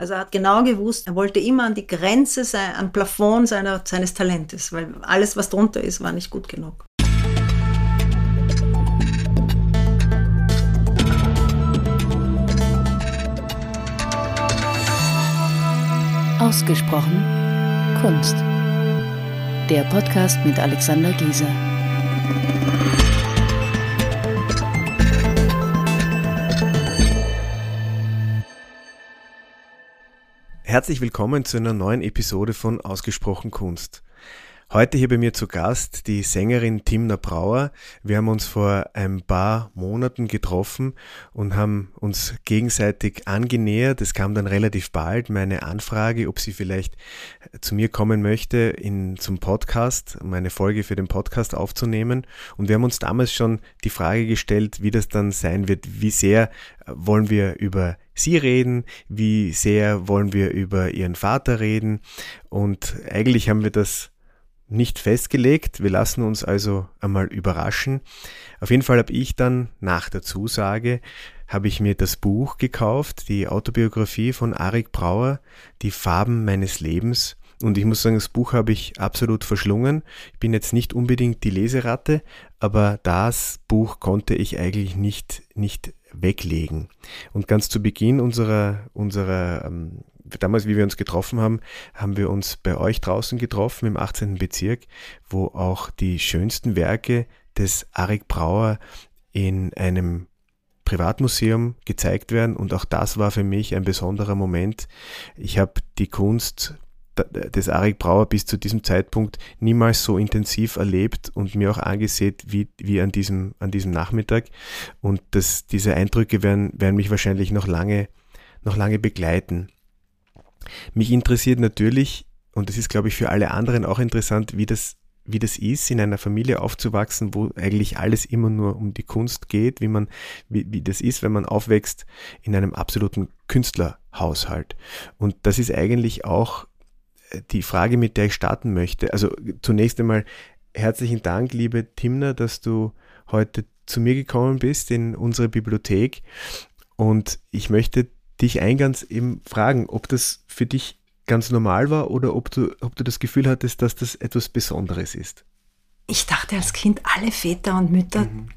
Also er hat genau gewusst, er wollte immer an die Grenze, sein, am Plafond seiner, seines Talentes, weil alles, was drunter ist, war nicht gut genug. Ausgesprochen Kunst. Der Podcast mit Alexander Gieser. Herzlich willkommen zu einer neuen Episode von Ausgesprochen Kunst. Heute hier bei mir zu Gast die Sängerin Timna Brauer. Wir haben uns vor ein paar Monaten getroffen und haben uns gegenseitig angenähert. Es kam dann relativ bald meine Anfrage, ob sie vielleicht zu mir kommen möchte in, zum Podcast, um eine Folge für den Podcast aufzunehmen. Und wir haben uns damals schon die Frage gestellt, wie das dann sein wird, wie sehr wollen wir über sie reden, wie sehr wollen wir über ihren Vater reden. Und eigentlich haben wir das nicht festgelegt. Wir lassen uns also einmal überraschen. Auf jeden Fall habe ich dann nach der Zusage habe ich mir das Buch gekauft, die Autobiografie von Arik Brauer, Die Farben meines Lebens. Und ich muss sagen, das Buch habe ich absolut verschlungen. Ich bin jetzt nicht unbedingt die Leseratte, aber das Buch konnte ich eigentlich nicht, nicht weglegen. Und ganz zu Beginn unserer, unserer ähm, damals, wie wir uns getroffen haben, haben wir uns bei euch draußen getroffen im 18. Bezirk, wo auch die schönsten Werke des Arik Brauer in einem Privatmuseum gezeigt werden und auch das war für mich ein besonderer Moment. Ich habe die Kunst des Arik Brauer bis zu diesem Zeitpunkt niemals so intensiv erlebt und mir auch angesehen wie, wie an, diesem, an diesem Nachmittag. Und das, diese Eindrücke werden, werden mich wahrscheinlich noch lange, noch lange begleiten. Mich interessiert natürlich, und das ist, glaube ich, für alle anderen auch interessant, wie das, wie das ist, in einer Familie aufzuwachsen, wo eigentlich alles immer nur um die Kunst geht, wie man, wie, wie das ist, wenn man aufwächst in einem absoluten Künstlerhaushalt. Und das ist eigentlich auch äh, die Frage, mit der ich starten möchte. Also zunächst einmal herzlichen Dank, liebe Timna, dass du heute zu mir gekommen bist in unsere Bibliothek. Und ich möchte dich eingangs eben fragen, ob das für dich ganz normal war oder ob du, ob du das Gefühl hattest, dass das etwas Besonderes ist. Ich dachte als Kind, alle Väter und Mütter mhm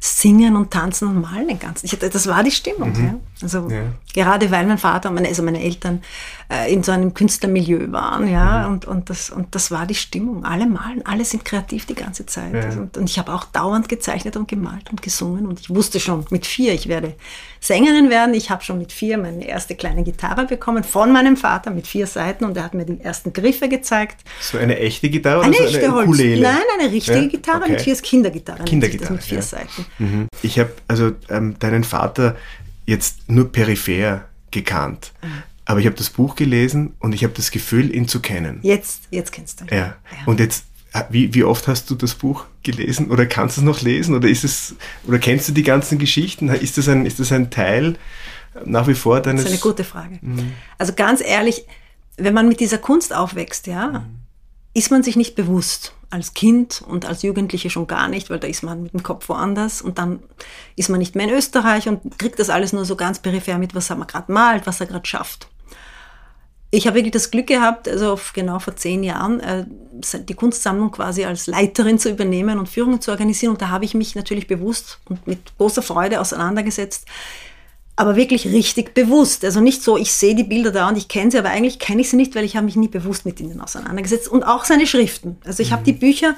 singen und tanzen und malen den ganzen. Ich, das war die Stimmung. Mhm. Ja. Also ja. gerade weil mein Vater und meine, also meine Eltern äh, in so einem Künstlermilieu waren, ja, mhm. und, und, das, und das war die Stimmung. Alle malen, alle sind kreativ die ganze Zeit. Ja. Und, und, ich habe auch dauernd gezeichnet und gemalt und gesungen und ich wusste schon mit vier, ich werde Sängerin werden. Ich habe schon mit vier meine erste kleine Gitarre bekommen von meinem Vater mit vier Seiten und er hat mir die ersten Griffe gezeigt. So eine echte Gitarre eine oder so echte eine Holz. Nein, eine richtige Gitarre okay. mit vier Kindergitarre. Kindergitarre. Mit vier Seiten. Mhm. Ich habe also ähm, deinen Vater jetzt nur peripher gekannt. Mhm. Aber ich habe das Buch gelesen und ich habe das Gefühl, ihn zu kennen. Jetzt, jetzt kennst du ihn. Ja. ja. Und jetzt, äh, wie, wie oft hast du das Buch gelesen oder kannst du es noch lesen oder ist es oder kennst du die ganzen Geschichten? Ist das ein, ist das ein Teil nach wie vor deines? Das ist eine gute Frage. Mhm. Also ganz ehrlich, wenn man mit dieser Kunst aufwächst, ja, mhm. ist man sich nicht bewusst als Kind und als Jugendliche schon gar nicht, weil da ist man mit dem Kopf woanders und dann ist man nicht mehr in Österreich und kriegt das alles nur so ganz peripher mit, was er gerade malt, was er gerade schafft. Ich habe wirklich das Glück gehabt, also genau vor zehn Jahren, äh, die Kunstsammlung quasi als Leiterin zu übernehmen und Führungen zu organisieren. Und da habe ich mich natürlich bewusst und mit großer Freude auseinandergesetzt aber wirklich richtig bewusst. Also nicht so, ich sehe die Bilder da und ich kenne sie, aber eigentlich kenne ich sie nicht, weil ich habe mich nie bewusst mit ihnen auseinandergesetzt. Und auch seine Schriften. Also ich mhm. habe die Bücher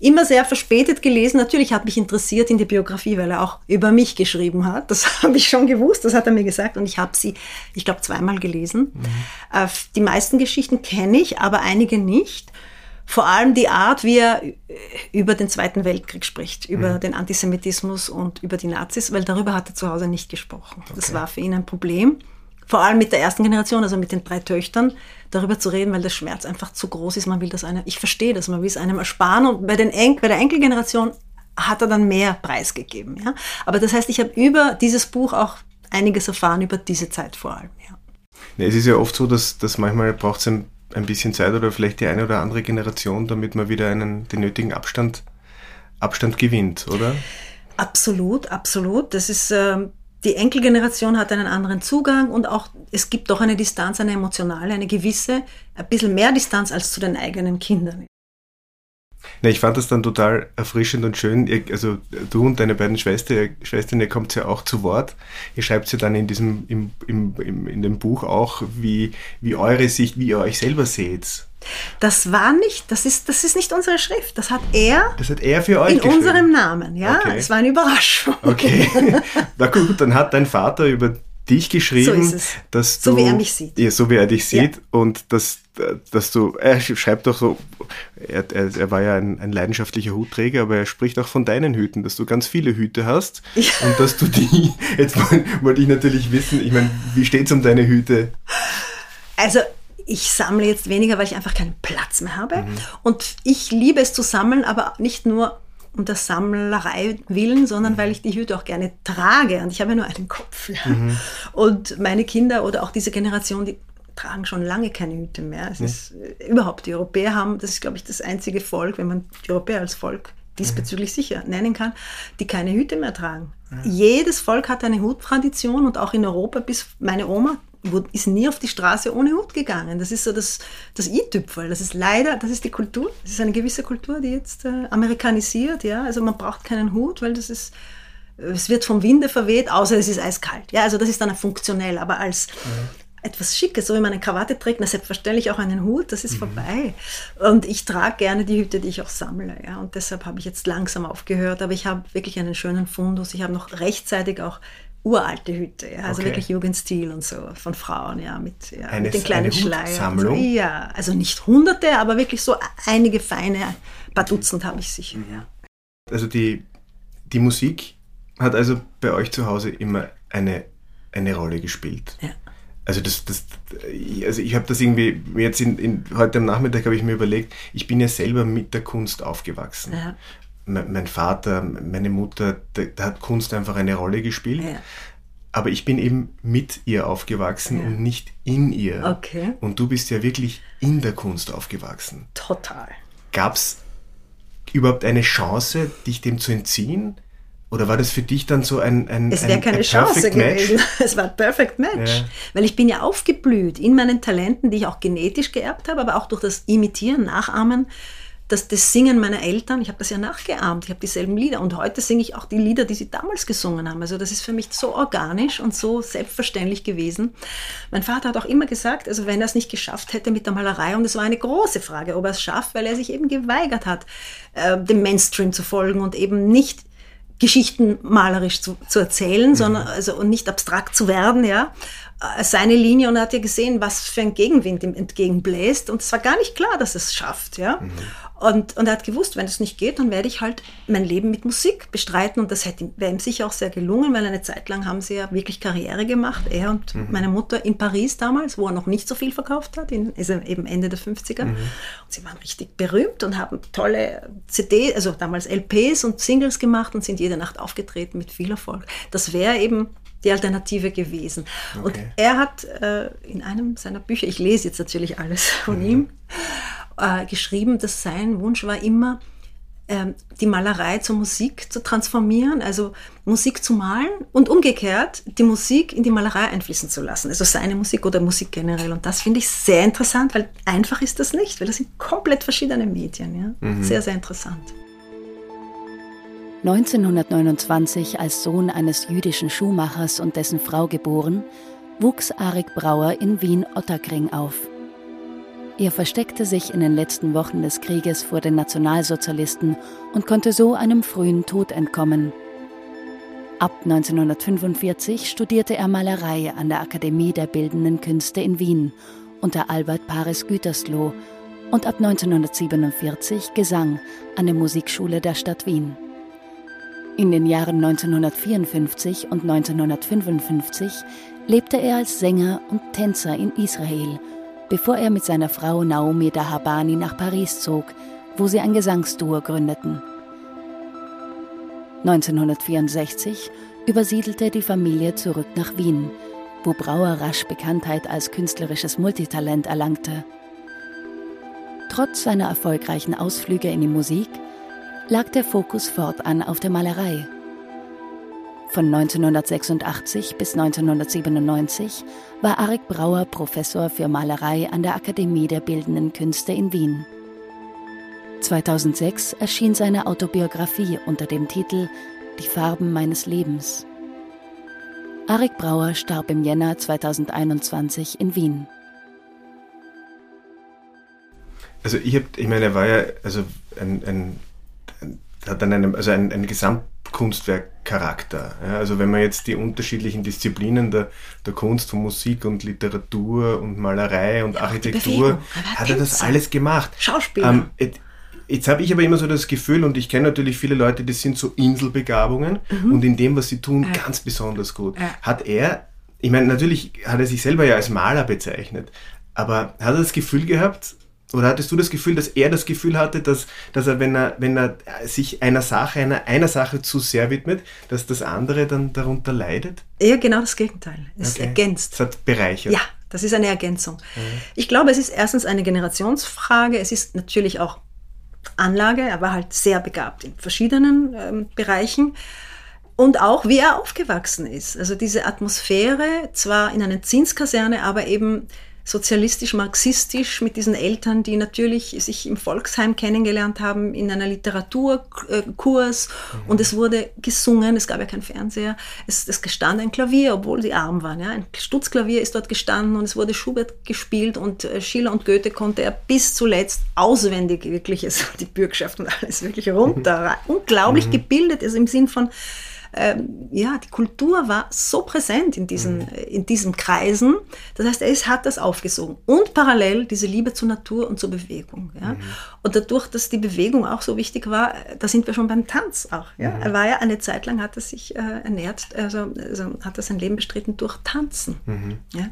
immer sehr verspätet gelesen. Natürlich hat mich interessiert in die Biografie, weil er auch über mich geschrieben hat. Das habe ich schon gewusst, das hat er mir gesagt und ich habe sie, ich glaube, zweimal gelesen. Mhm. Äh, die meisten Geschichten kenne ich, aber einige nicht vor allem die Art, wie er über den Zweiten Weltkrieg spricht, über mhm. den Antisemitismus und über die Nazis, weil darüber hat er zu Hause nicht gesprochen. Okay. Das war für ihn ein Problem. Vor allem mit der ersten Generation, also mit den drei Töchtern, darüber zu reden, weil der Schmerz einfach zu groß ist. Man will das einem, ich verstehe das, man will es einem ersparen. Und bei, den Enk, bei der Enkelgeneration hat er dann mehr preisgegeben. Ja? Aber das heißt, ich habe über dieses Buch auch einiges erfahren, über diese Zeit vor allem. Ja, es ist ja oft so, dass, dass manchmal braucht es ein ein bisschen Zeit oder vielleicht die eine oder andere Generation, damit man wieder einen, den nötigen Abstand, Abstand gewinnt, oder? Absolut, absolut. Das ist, äh, die Enkelgeneration hat einen anderen Zugang und auch es gibt doch eine Distanz, eine emotionale, eine gewisse, ein bisschen mehr Distanz als zu den eigenen Kindern. Na, ich fand das dann total erfrischend und schön. Ihr, also du und deine beiden Schwester, Schwestern, ihr kommt ja auch zu Wort. Ihr schreibt ja dann in diesem, im, im, im, in dem Buch auch, wie, wie eure Sicht, wie ihr euch selber seht. Das war nicht, das ist, das ist nicht unsere Schrift. Das hat er. Das hat er für euch In unserem Namen, ja. Okay. Es war eine Überraschung. Okay. Na gut, dann hat dein Vater über dich geschrieben, so dass du. So wie er mich sieht. Ja, so wie er dich sieht ja. und dass, dass du, er schreibt doch so, er, er, er war ja ein, ein, leidenschaftlicher Hutträger, aber er spricht auch von deinen Hüten, dass du ganz viele Hüte hast ja. und dass du die, jetzt wollte ich natürlich wissen, ich meine, wie steht es um deine Hüte? Also ich sammle jetzt weniger, weil ich einfach keinen Platz mehr habe. Mhm. Und ich liebe es zu sammeln, aber nicht nur um der Sammlerei willen, sondern weil ich die Hüte auch gerne trage. Und ich habe ja nur einen Kopf. Ja. Mhm. Und meine Kinder oder auch diese Generation, die tragen schon lange keine Hüte mehr. Es ja. ist äh, überhaupt, die Europäer haben, das ist, glaube ich, das einzige Volk, wenn man die Europäer als Volk diesbezüglich mhm. sicher nennen kann, die keine Hüte mehr tragen. Ja. Jedes Volk hat eine Huttradition und auch in Europa, bis meine Oma ist nie auf die Straße ohne Hut gegangen. Das ist so das, das i-Tüpfel. Das ist leider, das ist die Kultur. Das ist eine gewisse Kultur, die jetzt äh, amerikanisiert. Ja? Also man braucht keinen Hut, weil das ist, es wird vom Winde verweht, außer es ist eiskalt. Ja, also das ist dann funktionell. Aber als mhm. Etwas Schickes, so wie man eine Krawatte trägt, na selbstverständlich auch einen Hut, das ist mhm. vorbei. Und ich trage gerne die Hüte, die ich auch sammle. Ja? Und deshalb habe ich jetzt langsam aufgehört. Aber ich habe wirklich einen schönen Fundus. Ich habe noch rechtzeitig auch uralte Hüte, ja, also okay. wirklich Jugendstil und so von Frauen, ja, mit, ja, eine, mit den kleinen Schleiern. So. Ja, also nicht hunderte, aber wirklich so einige feine, paar Dutzend habe ich sicher, ja. Also die, die Musik hat also bei euch zu Hause immer eine, eine Rolle gespielt. Ja. Also das, das, also ich habe das irgendwie jetzt in, in, heute am Nachmittag habe ich mir überlegt, ich bin ja selber mit der Kunst aufgewachsen. Ja mein Vater, meine Mutter, da, da, hat Kunst einfach eine Rolle gespielt. Ja. Aber ich bin eben mit ihr aufgewachsen ja. und nicht in ihr. Okay. Und du bist ja wirklich in der Kunst aufgewachsen. Total. Gab es überhaupt eine Chance, dich dem zu entziehen? Oder war das für dich dann so ein ein Es wäre keine Chance gewesen. Match? Es war ein Perfect Match. Ja. Weil ich bin ja aufgeblüht in meinen Talenten, die ich auch genetisch geerbt habe, aber auch durch das Imitieren, Nachahmen das, das Singen meiner Eltern, ich habe das ja nachgeahmt, ich habe dieselben Lieder und heute singe ich auch die Lieder, die sie damals gesungen haben. Also das ist für mich so organisch und so selbstverständlich gewesen. Mein Vater hat auch immer gesagt, also wenn er es nicht geschafft hätte mit der Malerei, und es war eine große Frage, ob er es schafft, weil er sich eben geweigert hat, äh, dem Mainstream zu folgen und eben nicht Geschichten malerisch zu, zu erzählen, mhm. sondern also und nicht abstrakt zu werden, ja. Äh, seine Linie und er hat ja gesehen, was für ein Gegenwind ihm entgegenbläst und es war gar nicht klar, dass es schafft, ja. Mhm. Und, und er hat gewusst, wenn es nicht geht, dann werde ich halt mein Leben mit Musik bestreiten. Und das hätte wäre ihm sicher auch sehr gelungen, weil eine Zeit lang haben sie ja wirklich Karriere gemacht, er und mhm. meine Mutter in Paris damals, wo er noch nicht so viel verkauft hat, in, ist er eben Ende der 50er. Mhm. Und sie waren richtig berühmt und haben tolle CD, also damals LPs und Singles gemacht und sind jede Nacht aufgetreten mit viel Erfolg. Das wäre eben die Alternative gewesen. Okay. Und er hat äh, in einem seiner Bücher, ich lese jetzt natürlich alles von mhm. ihm, äh, geschrieben, dass sein Wunsch war immer, äh, die Malerei zur Musik zu transformieren, also Musik zu malen und umgekehrt die Musik in die Malerei einfließen zu lassen. Also seine Musik oder Musik generell. Und das finde ich sehr interessant, weil einfach ist das nicht, weil das sind komplett verschiedene Medien. Ja? Mhm. Sehr, sehr interessant. 1929 als Sohn eines jüdischen Schuhmachers und dessen Frau geboren, wuchs Arik Brauer in Wien-Otterkring auf. Er versteckte sich in den letzten Wochen des Krieges vor den Nationalsozialisten und konnte so einem frühen Tod entkommen. Ab 1945 studierte er Malerei an der Akademie der Bildenden Künste in Wien unter Albert Paris Gütersloh und ab 1947 Gesang an der Musikschule der Stadt Wien. In den Jahren 1954 und 1955 lebte er als Sänger und Tänzer in Israel bevor er mit seiner Frau Naomi Dahabani nach Paris zog, wo sie ein Gesangsduo gründeten. 1964 übersiedelte die Familie zurück nach Wien, wo Brauer rasch Bekanntheit als künstlerisches Multitalent erlangte. Trotz seiner erfolgreichen Ausflüge in die Musik lag der Fokus fortan auf der Malerei. Von 1986 bis 1997 war Arik Brauer Professor für Malerei an der Akademie der Bildenden Künste in Wien. 2006 erschien seine Autobiografie unter dem Titel Die Farben meines Lebens. Arik Brauer starb im Jänner 2021 in Wien. Also ich habe, ich meine, er war ja also ein, ein, ein hat dann einen, also ein, ein Gesamtkunstwerkcharakter. Ja, also wenn man jetzt die unterschiedlichen Disziplinen der, der Kunst von Musik und Literatur und Malerei und ja, Architektur, hat er das alles gemacht. Schauspieler. Ähm, Jetzt habe ich aber immer so das Gefühl, und ich kenne natürlich viele Leute, die sind so Inselbegabungen mhm. und in dem, was sie tun, ja. ganz besonders gut. Ja. Hat er, ich meine, natürlich hat er sich selber ja als Maler bezeichnet, aber hat er das Gefühl gehabt, oder hattest du das Gefühl, dass er das Gefühl hatte, dass, dass er, wenn er, wenn er sich einer Sache, einer, einer Sache zu sehr widmet, dass das andere dann darunter leidet? Ja, genau das Gegenteil. Es okay. ergänzt. Es hat bereichert. Ja, das ist eine Ergänzung. Mhm. Ich glaube, es ist erstens eine Generationsfrage. Es ist natürlich auch Anlage. Er war halt sehr begabt in verschiedenen ähm, Bereichen. Und auch, wie er aufgewachsen ist. Also diese Atmosphäre, zwar in einer Zinskaserne, aber eben sozialistisch-marxistisch mit diesen Eltern, die natürlich sich im Volksheim kennengelernt haben, in einer Literaturkurs mhm. und es wurde gesungen, es gab ja keinen Fernseher, es, es stand ein Klavier, obwohl sie arm waren. Ja. Ein Stutzklavier ist dort gestanden und es wurde Schubert gespielt und äh, Schiller und Goethe konnte er bis zuletzt auswendig wirklich, also die Bürgschaft und alles wirklich runter. Mhm. Unglaublich mhm. gebildet, also im Sinn von ähm, ja, die Kultur war so präsent in diesen, mhm. in diesen Kreisen. Das heißt, er hat das aufgesogen. Und parallel diese Liebe zur Natur und zur Bewegung. Ja? Mhm. Und dadurch, dass die Bewegung auch so wichtig war, da sind wir schon beim Tanz auch. Ja? Mhm. Er war ja eine Zeit lang, hat er sich äh, ernährt, also, also hat er sein Leben bestritten durch Tanzen. Mhm. Ja?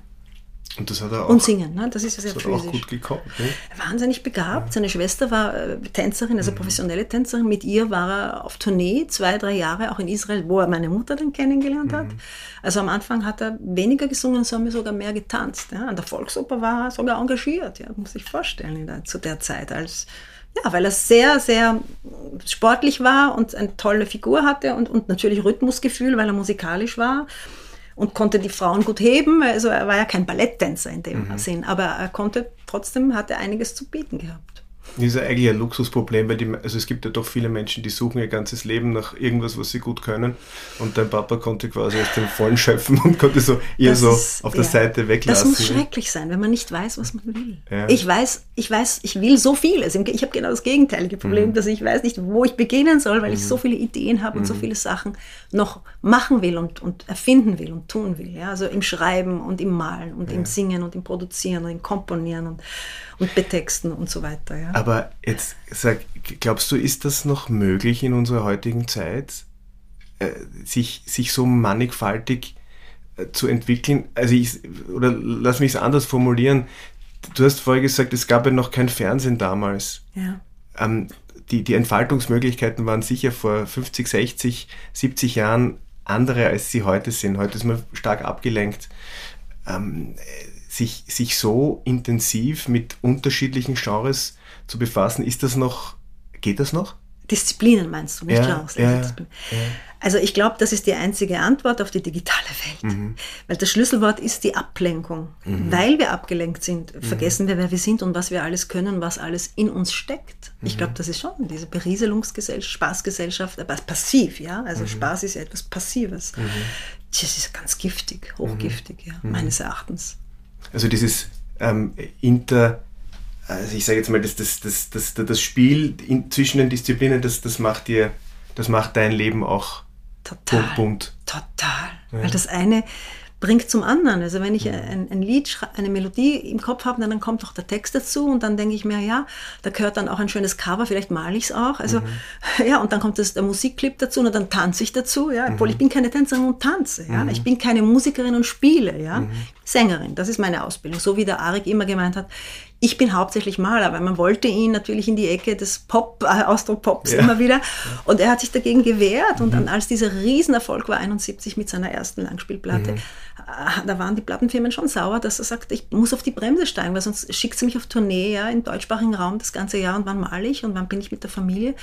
Und das hat er auch. Und singen, ne? das ist ja sehr das physisch. Hat auch gut gekommen. Ne? Wahnsinnig begabt. Ja. Seine Schwester war äh, Tänzerin, also mhm. professionelle Tänzerin. Mit ihr war er auf Tournee, zwei, drei Jahre, auch in Israel, wo er meine Mutter dann kennengelernt mhm. hat. Also am Anfang hat er weniger gesungen, sondern sogar mehr getanzt. Ja? An der Volksoper war er sogar engagiert, ja? muss ich vorstellen, der, zu der Zeit als ja, weil er sehr, sehr sportlich war und eine tolle Figur hatte und, und natürlich Rhythmusgefühl, weil er musikalisch war und konnte die Frauen gut heben. Also er war ja kein Balletttänzer in dem mhm. Sinn, aber er konnte trotzdem, hatte einiges zu bieten gehabt. Das ist eigentlich ein Luxusproblem, weil die, also es gibt ja doch viele Menschen, die suchen ihr ganzes Leben nach irgendwas, was sie gut können. Und dein Papa konnte quasi aus dem Vollen schöpfen und konnte so ihr das so ist, auf der ja, Seite weglassen. Das muss schrecklich sein, wenn man nicht weiß, was man will. Ja. Ich weiß, ich weiß, ich will so vieles. Ich habe genau das gegenteilige Problem, mhm. dass ich weiß nicht, wo ich beginnen soll, weil mhm. ich so viele Ideen habe und mhm. so viele Sachen noch machen will und, und erfinden will und tun will. Ja? Also im Schreiben und im Malen und ja. im Singen und im Produzieren und im Komponieren und und betexten und so weiter. Ja. Aber jetzt sag, glaubst du, ist das noch möglich in unserer heutigen Zeit, äh, sich, sich so mannigfaltig äh, zu entwickeln? Also ich, oder lass mich es anders formulieren. Du hast vorher gesagt, es gab ja noch kein Fernsehen damals. Ja. Ähm, die, die Entfaltungsmöglichkeiten waren sicher vor 50, 60, 70 Jahren andere, als sie heute sind. Heute ist man stark abgelenkt. Ähm, sich, sich so intensiv mit unterschiedlichen Genres zu befassen, ist das noch, geht das noch? Disziplinen meinst du, nicht ja, Genres? Ja, ja. Also ich glaube, das ist die einzige Antwort auf die digitale Welt. Mhm. Weil das Schlüsselwort ist die Ablenkung. Mhm. Weil wir abgelenkt sind, mhm. vergessen wir, wer wir sind und was wir alles können, was alles in uns steckt. Ich mhm. glaube, das ist schon diese Berieselungsgesellschaft, Spaßgesellschaft, aber passiv, ja. Also mhm. Spaß ist ja etwas Passives. Mhm. Das ist ganz giftig, hochgiftig, ja, meines Erachtens. Also dieses ähm, Inter, also ich sage jetzt mal, das, das, das, das, das Spiel in, zwischen den Disziplinen, das, das macht dir, das macht dein Leben auch total, bunt. Total. Ja. Weil das eine bringt zum anderen. Also wenn ich ein, ein Lied, eine Melodie im Kopf habe, dann kommt auch der Text dazu und dann denke ich mir, ja, da gehört dann auch ein schönes Cover, vielleicht male ich es auch. Also mhm. ja, und dann kommt das, der Musikclip dazu und dann tanze ich dazu, ja, obwohl mhm. ich bin keine Tänzerin und tanze, ja. Mhm. Ich bin keine Musikerin und spiele, ja. Mhm. Sängerin. Das ist meine Ausbildung. So wie der Arik immer gemeint hat, ich bin hauptsächlich Maler, weil man wollte ihn natürlich in die Ecke des Pop, äh, Austro-Pops ja. immer wieder. Und er hat sich dagegen gewehrt. Und mhm. dann, als dieser Riesenerfolg war, 71 mit seiner ersten Langspielplatte, mhm. Da waren die Plattenfirmen schon sauer, dass er sagt, ich muss auf die Bremse steigen, weil sonst schickt sie mich auf Tournee ja, im deutschsprachigen Raum das ganze Jahr und wann mal ich und wann bin ich mit der Familie.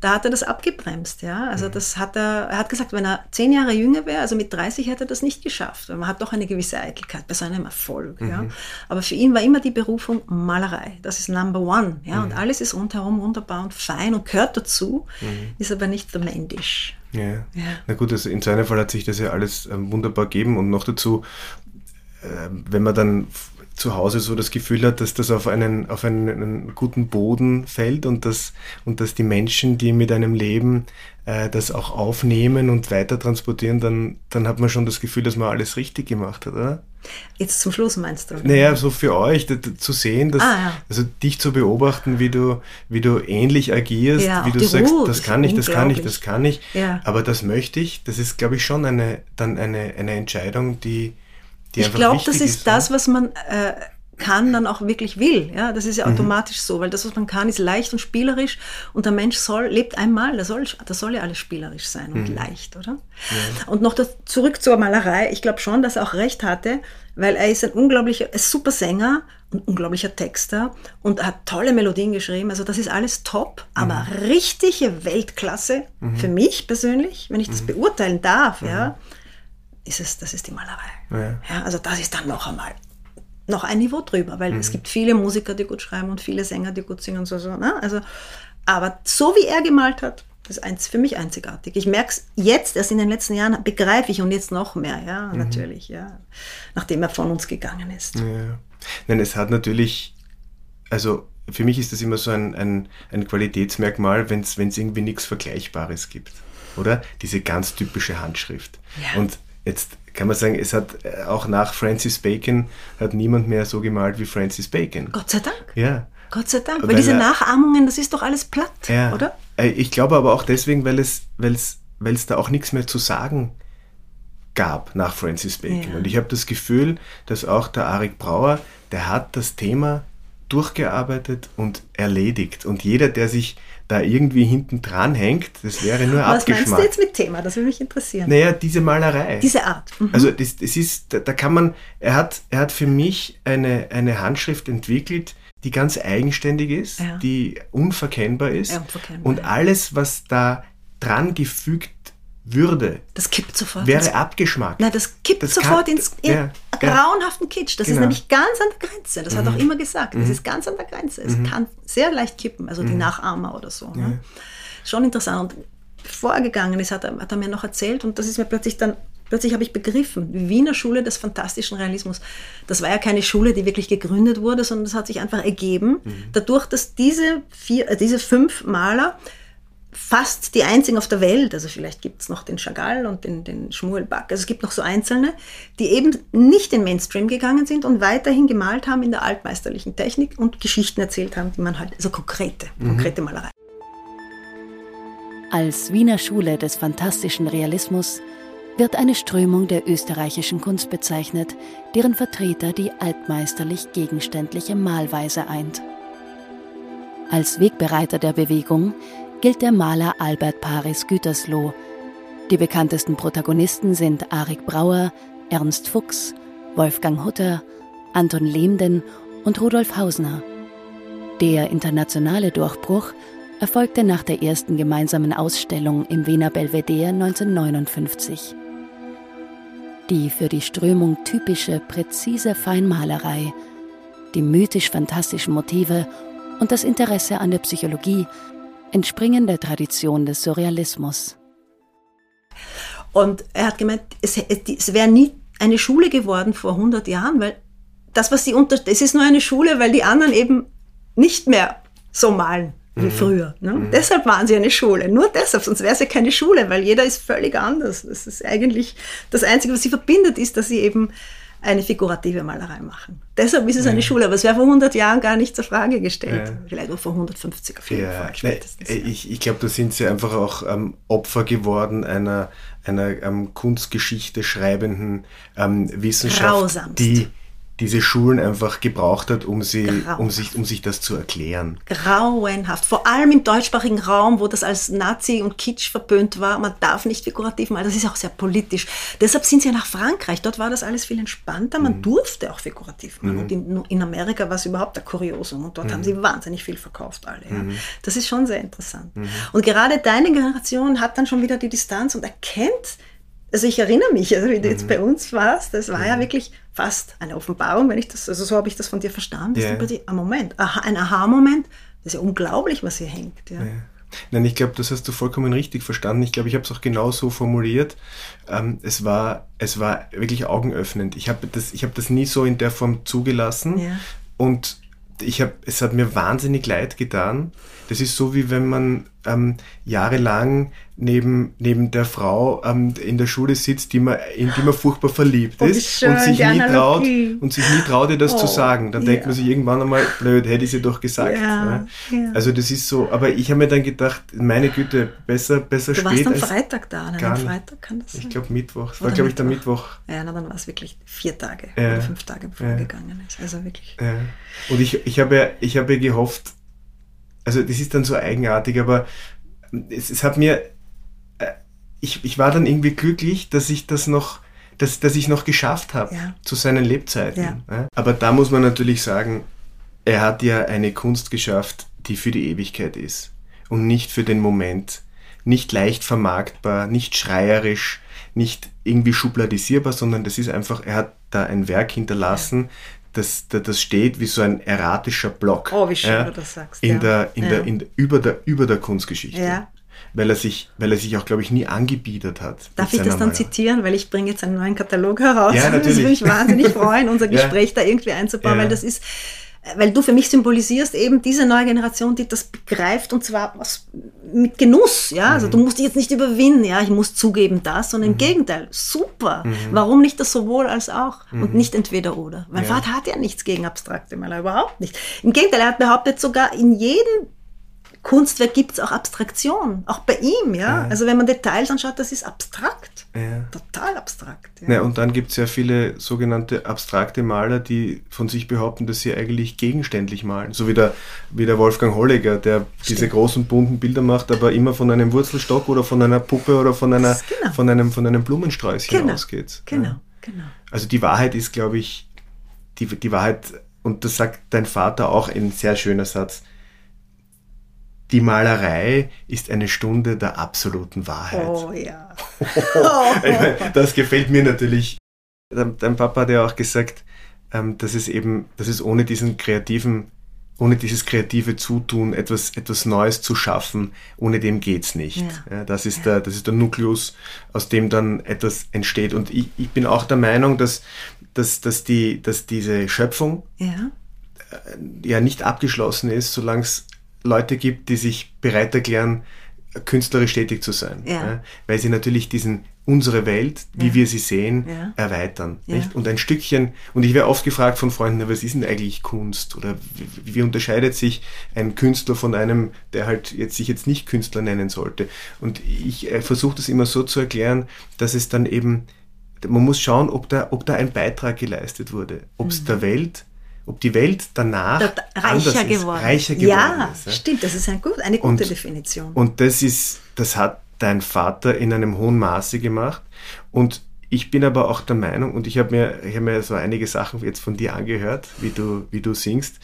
Da hat er das abgebremst. Ja? Also mhm. das hat er, er hat gesagt, wenn er zehn Jahre jünger wäre, also mit 30 hätte er das nicht geschafft. Man hat doch eine gewisse Eitelkeit bei so einem Erfolg. Ja? Mhm. Aber für ihn war immer die Berufung Malerei. Das ist Number One. Ja? Mhm. Und alles ist rundherum wunderbar und fein und gehört dazu, mhm. ist aber nicht the main dish. Ja. ja. Na gut, also in seinem Fall hat sich das ja alles ähm, wunderbar gegeben und noch dazu, äh, wenn man dann zu Hause so das Gefühl hat, dass das auf einen, auf einen, einen guten Boden fällt und dass, und dass die Menschen, die mit einem leben, äh, das auch aufnehmen und weiter transportieren, dann, dann hat man schon das Gefühl, dass man alles richtig gemacht hat, oder? Jetzt zum Schluss meinst du? Naja, so für euch zu sehen, dass, ah, ja. also dich zu beobachten, wie du, wie du ähnlich agierst, ja, wie du sagst, Ruhe, das kann ich, das kann ich, das kann ich, ja. aber das möchte ich, das ist, glaube ich, schon eine, dann eine, eine Entscheidung, die ich glaube, das ist, das, was man äh, kann, dann auch wirklich will. Ja, das ist ja mhm. automatisch so, weil das, was man kann, ist leicht und spielerisch und der Mensch soll, lebt einmal, da soll, das soll ja alles spielerisch sein und mhm. leicht, oder? Ja. Und noch das, zurück zur Malerei. Ich glaube schon, dass er auch recht hatte, weil er ist ein unglaublicher, ein super Sänger und unglaublicher Texter und hat tolle Melodien geschrieben. Also das ist alles top, aber mhm. richtige Weltklasse mhm. für mich persönlich, wenn ich das mhm. beurteilen darf, ja mhm ist es, das ist die Malerei. Ja. ja. also das ist dann noch einmal noch ein Niveau drüber, weil mhm. es gibt viele Musiker, die gut schreiben und viele Sänger, die gut singen und so. so ne? also, aber so wie er gemalt hat, das ist für mich einzigartig. Ich merke es jetzt, erst in den letzten Jahren, begreife ich und jetzt noch mehr, ja, mhm. natürlich, ja, nachdem er von uns gegangen ist. Ja. Nein, es hat natürlich, also für mich ist das immer so ein, ein, ein Qualitätsmerkmal, wenn es irgendwie nichts Vergleichbares gibt, oder? Diese ganz typische Handschrift. Ja. Und Jetzt kann man sagen, es hat äh, auch nach Francis Bacon hat niemand mehr so gemalt wie Francis Bacon. Gott sei Dank. Ja. Gott sei Dank. Weil, weil diese Nachahmungen, das ist doch alles platt, ja. oder? Äh, ich glaube aber auch deswegen, weil es, weil es, weil es da auch nichts mehr zu sagen gab nach Francis Bacon. Ja. Und ich habe das Gefühl, dass auch der Arik Brauer, der hat das Thema durchgearbeitet und erledigt. Und jeder, der sich da irgendwie hinten dran hängt, das wäre nur Was abgeschmackt. Was meinst du jetzt mit Thema? Das würde mich interessieren. Naja, diese Malerei. Diese Art. Mhm. Also das, das ist, da, da, kann man, er hat, er hat für mich eine, eine Handschrift entwickelt, die ganz eigenständig ist, ja. die unverkennbar ist. Ja, unverkennbar, und alles, was da dran gefügt würde, das kippt sofort wäre ins, abgeschmackt. Nein, das kippt das sofort kann, ins in ja, grauenhaften Kitsch. Das genau. ist nämlich ganz an der Grenze. Das mhm. hat er auch immer gesagt. Das mhm. ist ganz an der Grenze. Es mhm. kann sehr leicht kippen, also die mhm. Nachahmer oder so. Ne? Schon interessant. Und bevor er gegangen ist, hat er, hat er mir noch erzählt und das ist mir plötzlich dann Plötzlich habe ich begriffen, Wiener Schule des fantastischen Realismus. Das war ja keine Schule, die wirklich gegründet wurde, sondern das hat sich einfach ergeben, mhm. dadurch, dass diese, vier, äh, diese fünf Maler fast die einzigen auf der Welt, also vielleicht gibt es noch den Chagall und den, den Schmuel Back, also es gibt noch so Einzelne, die eben nicht in Mainstream gegangen sind und weiterhin gemalt haben in der altmeisterlichen Technik und Geschichten erzählt haben, die man halt, also konkrete, mhm. konkrete Malerei. Als Wiener Schule des fantastischen Realismus wird eine Strömung der österreichischen Kunst bezeichnet, deren Vertreter die altmeisterlich gegenständliche Malweise eint. Als Wegbereiter der Bewegung gilt der Maler Albert Paris Gütersloh. Die bekanntesten Protagonisten sind Arik Brauer, Ernst Fuchs, Wolfgang Hutter, Anton Lehmden und Rudolf Hausner. Der internationale Durchbruch erfolgte nach der ersten gemeinsamen Ausstellung im Wiener Belvedere 1959. Die für die Strömung typische, präzise Feinmalerei, die mythisch-fantastischen Motive und das Interesse an der Psychologie entspringen der Tradition des Surrealismus. Und er hat gemeint, es, es wäre nie eine Schule geworden vor 100 Jahren, weil das, was sie unter, es ist nur eine Schule, weil die anderen eben nicht mehr so malen wie mhm. früher. Ne? Mhm. Deshalb waren sie eine Schule. Nur deshalb, sonst wäre sie keine Schule, weil jeder ist völlig anders. Das ist eigentlich das Einzige, was sie verbindet, ist, dass sie eben eine figurative Malerei machen. Deshalb ist es eine Schule, aber es wäre vor 100 Jahren gar nicht zur Frage gestellt. Ja. Vielleicht auch vor 150 auf jeden Fall. Spätestens, Nein, ich ich glaube, da sind sie einfach auch ähm, Opfer geworden einer, einer ähm, Kunstgeschichte schreibenden ähm, Wissenschaft, Grausamst. die diese Schulen einfach gebraucht hat, um, sie, um, sich, um sich das zu erklären. Grauenhaft. Vor allem im deutschsprachigen Raum, wo das als Nazi und Kitsch verböhnt war. Man darf nicht figurativ malen. Das ist auch sehr politisch. Deshalb sind sie ja nach Frankreich. Dort war das alles viel entspannter. Man mhm. durfte auch figurativ malen. Mhm. Und in, in, Amerika war es überhaupt der Kuriosum. Und dort mhm. haben sie wahnsinnig viel verkauft, alle. Ja. Mhm. Das ist schon sehr interessant. Mhm. Und gerade deine Generation hat dann schon wieder die Distanz und erkennt, also ich erinnere mich, also wie du jetzt mhm. bei uns warst, das war ja wirklich fast eine Offenbarung, wenn ich das, also so habe ich das von dir verstanden. Yeah. Das ist ein Moment, ein Aha-Moment. Das ist ja unglaublich, was hier hängt. Ja. ja. Nein, ich glaube, das hast du vollkommen richtig verstanden. Ich glaube, ich habe es auch genau so formuliert. Ähm, es, war, es war wirklich augenöffnend. Ich habe das, hab das nie so in der Form zugelassen. Ja. Und ich hab, es hat mir wahnsinnig leid getan. Das ist so, wie wenn man ähm, jahrelang neben, neben der Frau ähm, in der Schule sitzt, die man, in die man furchtbar verliebt oh, ist schön, und, sich nie traut, und sich nie traut, ihr das oh, zu sagen. Dann ja. denkt man sich irgendwann einmal, blöd, hätte ich sie doch gesagt. Ja, ja. Also das ist so, aber ich habe mir dann gedacht, meine Güte, besser, besser du spät. Du warst am Freitag da, ne? Am Freitag kann das sein? Ich glaube Mittwoch. War, glaube ich, der Mittwoch. Ja, na, dann war es wirklich vier Tage oder fünf Tage bevor er gegangen ist. Also wirklich. Und ich, ich habe ja, ich habe ja gehofft, also das ist dann so eigenartig, aber es, es hat mir, äh, ich, ich war dann irgendwie glücklich, dass ich das noch, dass, dass ich noch geschafft habe ja. zu seinen Lebzeiten. Ja. Aber da muss man natürlich sagen, er hat ja eine Kunst geschafft, die für die Ewigkeit ist und nicht für den Moment, nicht leicht vermarktbar, nicht schreierisch, nicht irgendwie schubladisierbar, sondern das ist einfach, er hat da ein Werk hinterlassen, das, das steht wie so ein erratischer Block. Oh, wie schön ja, du das sagst. In ja. der, in ja. der, in über, der, über der Kunstgeschichte. Ja. Weil er sich, weil er sich auch, glaube ich, nie angebiedert hat. Darf ich das dann Maler. zitieren? Weil ich bringe jetzt einen neuen Katalog heraus. Ja, natürlich. Das würde mich wahnsinnig freuen, unser Gespräch da irgendwie einzubauen, weil das ist, weil du für mich symbolisierst eben diese neue Generation, die das begreift und zwar was, mit Genuss, ja. Also mhm. du musst dich jetzt nicht überwinden, ja, ich muss zugeben das, sondern mhm. im Gegenteil, super. Mhm. Warum nicht das sowohl als auch und mhm. nicht entweder oder? Mein ja. Vater hat ja nichts gegen abstrakte Maler, überhaupt nicht. Im Gegenteil, er hat behauptet, sogar in jedem Kunstwerk gibt es auch Abstraktion, auch bei ihm, ja? ja. Also wenn man Details anschaut, das ist abstrakt. Ja. Total abstrakt. Ja. ja und dann gibt es ja viele sogenannte abstrakte Maler, die von sich behaupten, dass sie eigentlich gegenständlich malen. So wie der, wie der Wolfgang Holliger, der Stimmt. diese großen bunten Bilder macht, aber immer von einem Wurzelstock oder von einer Puppe oder von, einer, genau. von, einem, von einem Blumensträußchen genau. ausgeht. Genau, genau. Also die Wahrheit ist, glaube ich, die, die Wahrheit, und das sagt dein Vater auch ein sehr schöner Satz, die Malerei ist eine Stunde der absoluten Wahrheit. Oh ja. das gefällt mir natürlich. Dein Papa hat ja auch gesagt, ähm, dass es eben, dass es ohne diesen kreativen, ohne dieses kreative Zutun, etwas, etwas Neues zu schaffen, ohne dem geht's nicht. Ja. das, ist der, das ist der Nukleus, aus dem dann etwas entsteht. Und ich, ich bin auch der Meinung, dass, dass, dass, die, dass diese Schöpfung ja. Äh, ja nicht abgeschlossen ist, solange es Leute gibt, die sich bereit erklären, künstlerisch tätig zu sein. Ja. Ja, weil sie natürlich diesen unsere Welt, wie ja. wir sie sehen, erweitern. Und ein Stückchen, und ich werde oft gefragt von Freunden, was ist denn eigentlich Kunst? Oder wie, wie, unterscheidet sich ein Künstler von einem, der halt jetzt sich jetzt nicht Künstler nennen sollte? Und ich äh, versuche das immer so zu erklären, dass es dann eben, man muss schauen, ob da, ob da ein Beitrag geleistet wurde, ob es mhm. der Welt ob die Welt danach reicher geworden, ist, reicher geworden ja, ist. Ja, stimmt, das ist ein gut, eine gute und, Definition. Und das ist, das hat dein Vater in einem hohen Maße gemacht. Und ich bin aber auch der Meinung, und ich habe mir, ich habe mir so einige Sachen jetzt von dir angehört, wie du, wie du singst.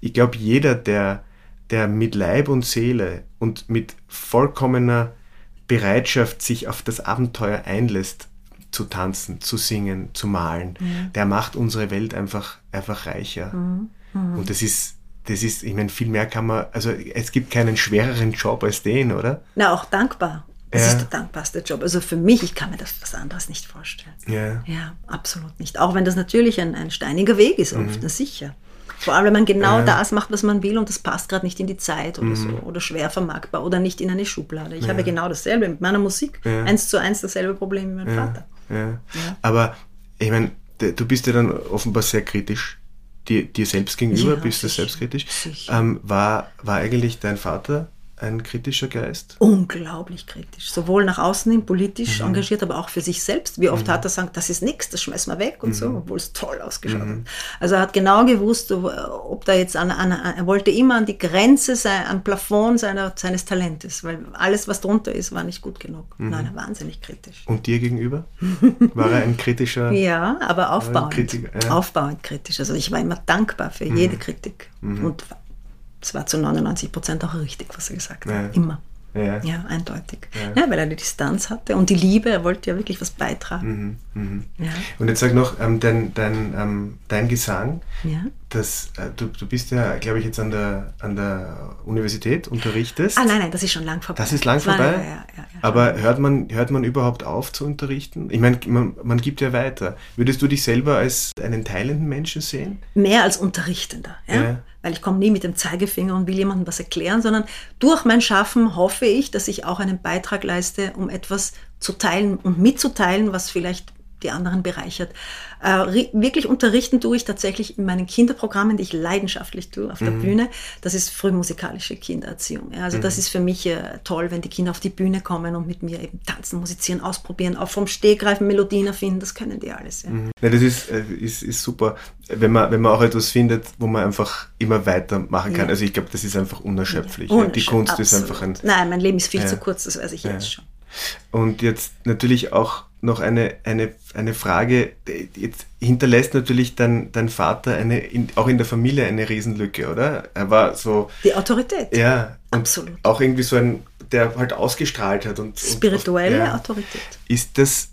Ich glaube, jeder, der, der mit Leib und Seele und mit vollkommener Bereitschaft sich auf das Abenteuer einlässt, zu tanzen, zu singen, zu malen, mhm. der macht unsere Welt einfach, einfach reicher. Mhm. Mhm. Und das ist, das ist, ich meine, viel mehr kann man, also es gibt keinen schwereren Job als den, oder? Na, auch dankbar. Es ja. ist der dankbarste Job. Also für mich, ich kann mir das was anderes nicht vorstellen. Ja. Ja, absolut nicht. Auch wenn das natürlich ein, ein steiniger Weg ist, oft, mhm. sicher. Vor allem, wenn man genau ja. das macht, was man will und das passt gerade nicht in die Zeit oder mhm. so oder schwer vermarktbar oder nicht in eine Schublade. Ich ja. habe genau dasselbe mit meiner Musik. Eins zu eins dasselbe Problem wie mein Vater. Ja. Aber ich meine, du bist ja dann offenbar sehr kritisch dir, dir selbst gegenüber, ja, bist du selbstkritisch. Ähm, war, war eigentlich dein Vater ein kritischer Geist? Unglaublich kritisch. Sowohl nach außen hin politisch mhm. engagiert, aber auch für sich selbst. Wie oft mhm. hat er gesagt, das ist nichts, das schmeißen wir weg und mhm. so, obwohl es toll ausgeschaut mhm. hat. Also er hat genau gewusst, ob da jetzt an, an, er wollte immer an die Grenze sein, am Plafond seiner, seines Talentes, weil alles, was drunter ist, war nicht gut genug. Mhm. Nein, wahnsinnig kritisch. Und dir gegenüber? War er ein kritischer? ja, aber aufbauend. Kritiker, ja. Aufbauend kritisch. Also ich war immer dankbar für jede mhm. Kritik und es war zu 99 Prozent auch richtig, was er gesagt hat. Ja. Immer. Ja. ja, eindeutig. Ja. ja. weil er die Distanz hatte und die Liebe, er wollte ja wirklich was beitragen. Mhm, mhm. Ja. Und jetzt sag noch, ähm, dein, dein, ähm, dein Gesang, ja. Das, äh, du, du bist ja, glaube ich, jetzt an der, an der Universität, unterrichtest. Ah, nein, nein, das ist schon lang vorbei. Das ist lang das vorbei? War, ja, Aber hört man, hört man überhaupt auf zu unterrichten? Ich meine, man, man gibt ja weiter. Würdest du dich selber als einen teilenden Menschen sehen? Mehr als Unterrichtender, ja weil ich komme nie mit dem Zeigefinger und will jemandem was erklären, sondern durch mein Schaffen hoffe ich, dass ich auch einen Beitrag leiste, um etwas zu teilen und mitzuteilen, was vielleicht die anderen bereichert. Äh, wirklich unterrichten tue ich tatsächlich in meinen Kinderprogrammen, die ich leidenschaftlich tue auf der mhm. Bühne. Das ist frühmusikalische Kindererziehung. Ja. Also mhm. das ist für mich äh, toll, wenn die Kinder auf die Bühne kommen und mit mir eben tanzen, musizieren, ausprobieren, auch vom Stegreifen Melodien erfinden, das können die alles. Ja, mhm. ja das ist, äh, ist, ist super, wenn man, wenn man auch etwas findet, wo man einfach immer weitermachen kann. Ja. Also ich glaube, das ist einfach unerschöpflich. unerschöpflich. Die Kunst Absolut. ist einfach ein... Nein, mein Leben ist viel zu kurz, das weiß ich jetzt schon. Und jetzt natürlich auch noch eine, eine, eine Frage. Jetzt hinterlässt natürlich dein, dein Vater eine, in, auch in der Familie eine Riesenlücke, oder? Er war so. Die Autorität. Ja. Absolut. Auch irgendwie so ein, der halt ausgestrahlt hat. Und, Spirituelle und, ja. Autorität. Ist das,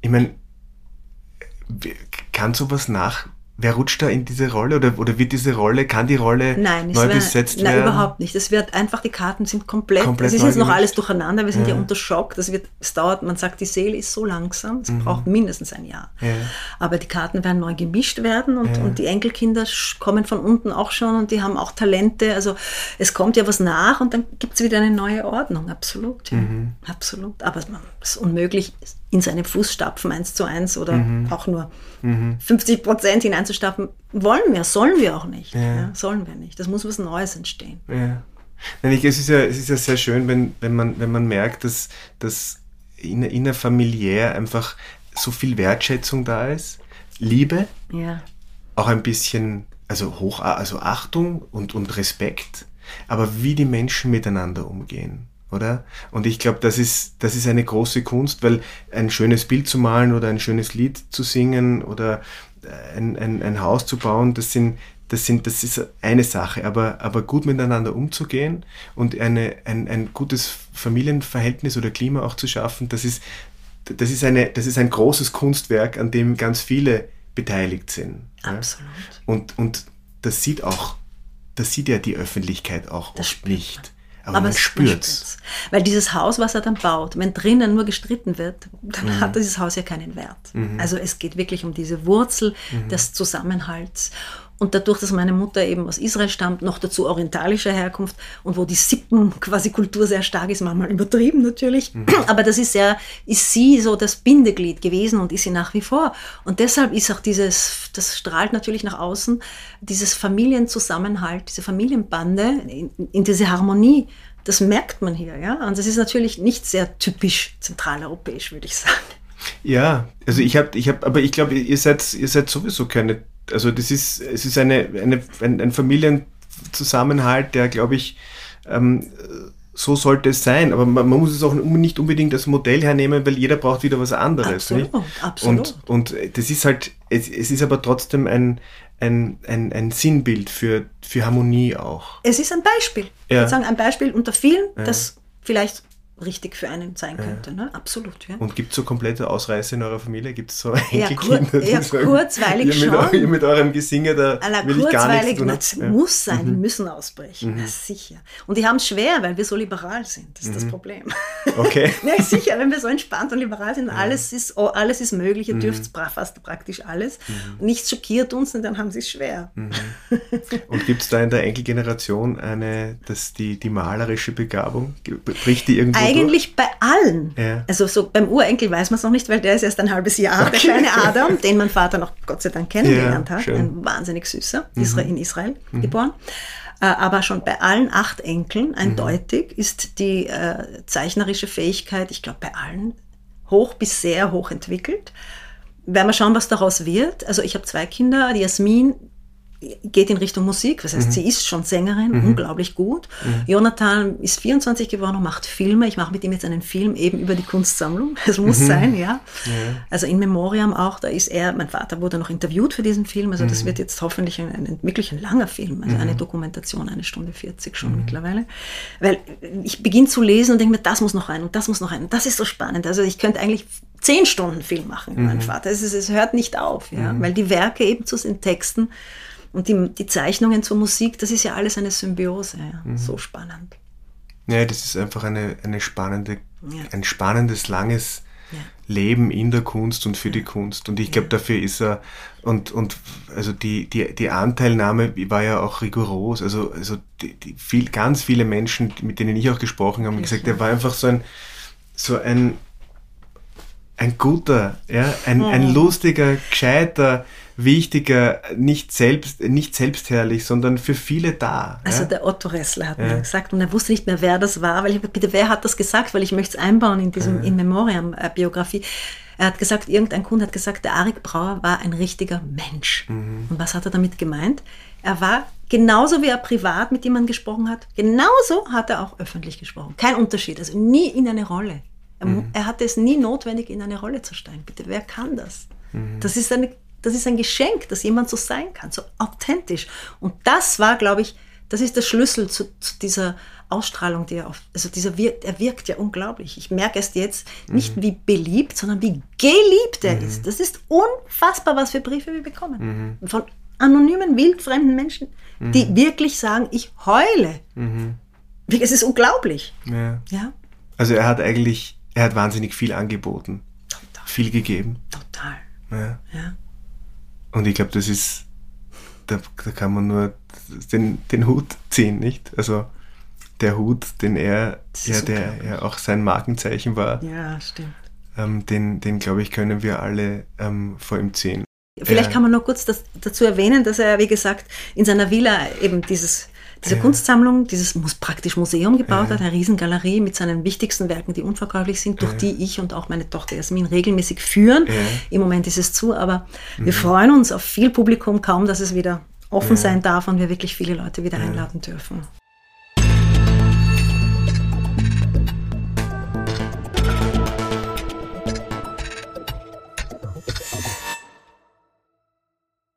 ich meine, kann sowas nach, Wer rutscht da in diese Rolle oder, oder wird diese Rolle, kann die Rolle nein, neu wär, besetzt nein, werden? Nein, überhaupt nicht. Es wird einfach, die Karten sind komplett, komplett es ist jetzt noch alles durcheinander, wir sind ja, ja unter Schock, das wird, es dauert, man sagt, die Seele ist so langsam, es mhm. braucht mindestens ein Jahr. Ja. Aber die Karten werden neu gemischt werden und, ja. und die Enkelkinder kommen von unten auch schon und die haben auch Talente, also es kommt ja was nach und dann gibt es wieder eine neue Ordnung, absolut, ja. Mhm. absolut. Aber es ist unmöglich, in seine Fußstapfen eins zu eins oder mhm. auch nur mhm. 50 Prozent hineinzustapfen, wollen wir, sollen wir auch nicht. Ja. Ja, sollen wir nicht. Das muss was Neues entstehen. Ja. Nein, ich, es, ist ja, es ist ja sehr schön, wenn, wenn, man, wenn man merkt, dass, dass inner, innerfamiliär einfach so viel Wertschätzung da ist, Liebe, ja. auch ein bisschen, also hoch, also Achtung und, und Respekt, aber wie die Menschen miteinander umgehen oder? Und ich glaube, das ist, das ist eine große Kunst, weil ein schönes Bild zu malen oder ein schönes Lied zu singen oder ein, ein, ein Haus zu bauen, das sind, das sind, das ist eine Sache, aber, aber gut miteinander umzugehen und eine, ein, ein gutes Familienverhältnis oder Klima auch zu schaffen, das ist, das ist eine, das ist ein großes Kunstwerk, an dem ganz viele beteiligt sind. Absolut. Ja? Und, und das sieht auch, das sieht ja die Öffentlichkeit auch das oft nicht. Aber, aber man spürt es. Weil dieses Haus, was er dann baut, wenn drinnen nur gestritten wird, dann mhm. hat dieses Haus ja keinen Wert. Mhm. Also es geht wirklich um diese Wurzel mhm. des Zusammenhalts. Und dadurch, dass meine Mutter eben aus Israel stammt, noch dazu orientalischer Herkunft und wo die Sippen quasi Kultur sehr stark ist, manchmal übertrieben natürlich, mhm. aber das ist ja, ist sie so das Bindeglied gewesen und ist sie nach wie vor. Und deshalb ist auch dieses, das strahlt natürlich nach außen, dieses Familienzusammenhalt, diese Familienbande in, in diese Harmonie, das merkt man hier, ja. Und das ist natürlich nicht sehr typisch zentraleuropäisch, würde ich sagen. Ja, also ich habe, ich habe, aber ich glaube, ihr seid, ihr seid sowieso keine also das ist, es ist eine, eine, ein, ein Familienzusammenhalt, der, glaube ich, ähm, so sollte es sein. Aber man, man, muss es auch nicht unbedingt als Modell hernehmen, weil jeder braucht wieder was anderes. Absolut, nicht? absolut. Und, und das ist halt, es, es ist aber trotzdem ein, ein, ein, ein Sinnbild für, für Harmonie auch. Es ist ein Beispiel. Ja. Ich würde sagen, ein Beispiel unter vielen, ja. das vielleicht richtig für einen sein könnte. Ne? Absolut. Ja. Und gibt es so komplette Ausreißer in eurer Familie? Gibt es so Enkelkinder? Ja, kur ja kurzweilig ihr schon. Mit, ihr mit eurem Gesinge da Alla, will ich gar nichts tun. Das ja. muss sein, mhm. müssen ausbrechen. Mhm. Ja, sicher. Und die haben es schwer, weil wir so liberal sind. Das ist mhm. das Problem. Okay. ja, sicher, wenn wir so entspannt und liberal sind, alles, ist, oh, alles ist möglich, ihr mhm. dürft fast praktisch alles. Mhm. Nichts schockiert uns und dann haben sie es schwer. Mhm. Und gibt es da in der Enkelgeneration eine, dass die, die malerische Begabung, bricht die irgendwo Eigentlich bei allen. Ja. Also so beim Urenkel weiß man es noch nicht, weil der ist erst ein halbes Jahr, der kleine Adam, den mein Vater noch Gott sei Dank kennengelernt Ja, hat. schön. Mhm. Ein wahnsinnig süßer, Isra in Israel geboren. Äh, Aber schon bei allen acht Enkeln eindeutig ist die äh, zeichnerische Fähigkeit, ich glaube bei allen, hoch bis sehr hoch entwickelt. Werden wir schauen, was daraus wird. Also ich habe zwei Kinder, die Jasmin geht in Richtung Musik, das heißt, sie ist schon Sängerin, unglaublich gut. Jonathan ist 24 geworden und macht Filme. Ich mache mit ihm jetzt einen Film eben über die Kunstsammlung. Es muss sein, ja. Also in Memoriam auch, da ist er, mein Vater wurde noch interviewt für diesen Film, also das wird jetzt hoffentlich ein, ein wirklich ein langer Film, also eine Dokumentation, eine Stunde 40 schon mittlerweile. Weil ich beginne zu lesen und denke mir, das muss noch rein und das muss noch rein und das ist so spannend. Also ich könnte eigentlich zehn Stunden Film machen über meinen Vater. Es, ist, es hört nicht auf, ja, weil die Werke eben zu den Texten und die, die Zeichnungen zur Musik, das ist ja alles eine Symbiose. Ja. So spannend. Ja, das ist einfach eine, eine spannende, Ja. ein spannendes, langes Ja. Leben in der Kunst und für die Kunst. Und ich glaube, dafür ist er, und, und also die, die, die Anteilnahme war ja auch rigoros. Also, also die, die viel, ganz viele Menschen, mit denen ich auch gesprochen habe, haben gesagt, er war einfach so ein, so ein, ein guter, ja, ein, ein lustiger, gescheiter, wichtiger, nicht selbst, nicht selbstherrlich, sondern für viele da. Also ja. der Otto Ressler hat Ja. mir gesagt und er wusste nicht mehr, wer das war, weil ich bitte, wer hat das gesagt, weil ich möchte es einbauen in diesem In Memoriam äh, Biografie. Er hat gesagt, irgendein Kunde hat gesagt, der Arik Brauer war ein richtiger Mensch. Und was hat er damit gemeint? Er war genauso wie er privat mit jemandem gesprochen hat, genauso hat er auch öffentlich gesprochen. Kein Unterschied, also nie in eine Rolle. Er, mu- er hatte es nie notwendig, in eine Rolle zu steigen. Bitte, wer kann das? Das ist eine das ist ein Geschenk, dass jemand so sein kann, so authentisch. Und das war, glaube ich, das ist der Schlüssel zu, zu dieser Ausstrahlung, die er auf, also dieser wirkt, er wirkt ja unglaublich. Ich merke erst jetzt nicht wie beliebt, sondern wie geliebt er ist. Das ist unfassbar, was für Briefe wir bekommen. Von anonymen, wildfremden Menschen, die wirklich sagen, ich heule. Es ist unglaublich. ja. Ja, Also er hat eigentlich, er hat wahnsinnig viel angeboten, total. viel gegeben. Total. Ja. Ja. Und ich glaube, das ist, da, da kann man nur den, den Hut ziehen, nicht? Also der Hut, den er, ja, der ja auch sein Markenzeichen war, ja, stimmt. ähm, den, den glaube ich, können wir alle ähm, vor ihm ziehen. Vielleicht kann man nur kurz das, dazu erwähnen, dass er, wie gesagt, in seiner Villa eben dieses, diese Ja. Kunstsammlung, dieses muss praktisch Museum gebaut hat, eine Riesengalerie mit seinen wichtigsten Werken, die unverkäuflich sind, durch die ich und auch meine Tochter Jasmin regelmäßig führen. Ja. Mhm. Im Moment ist es zu, aber wir freuen uns auf viel Publikum, kaum dass es wieder offen sein darf und wir wirklich viele Leute wieder einladen dürfen.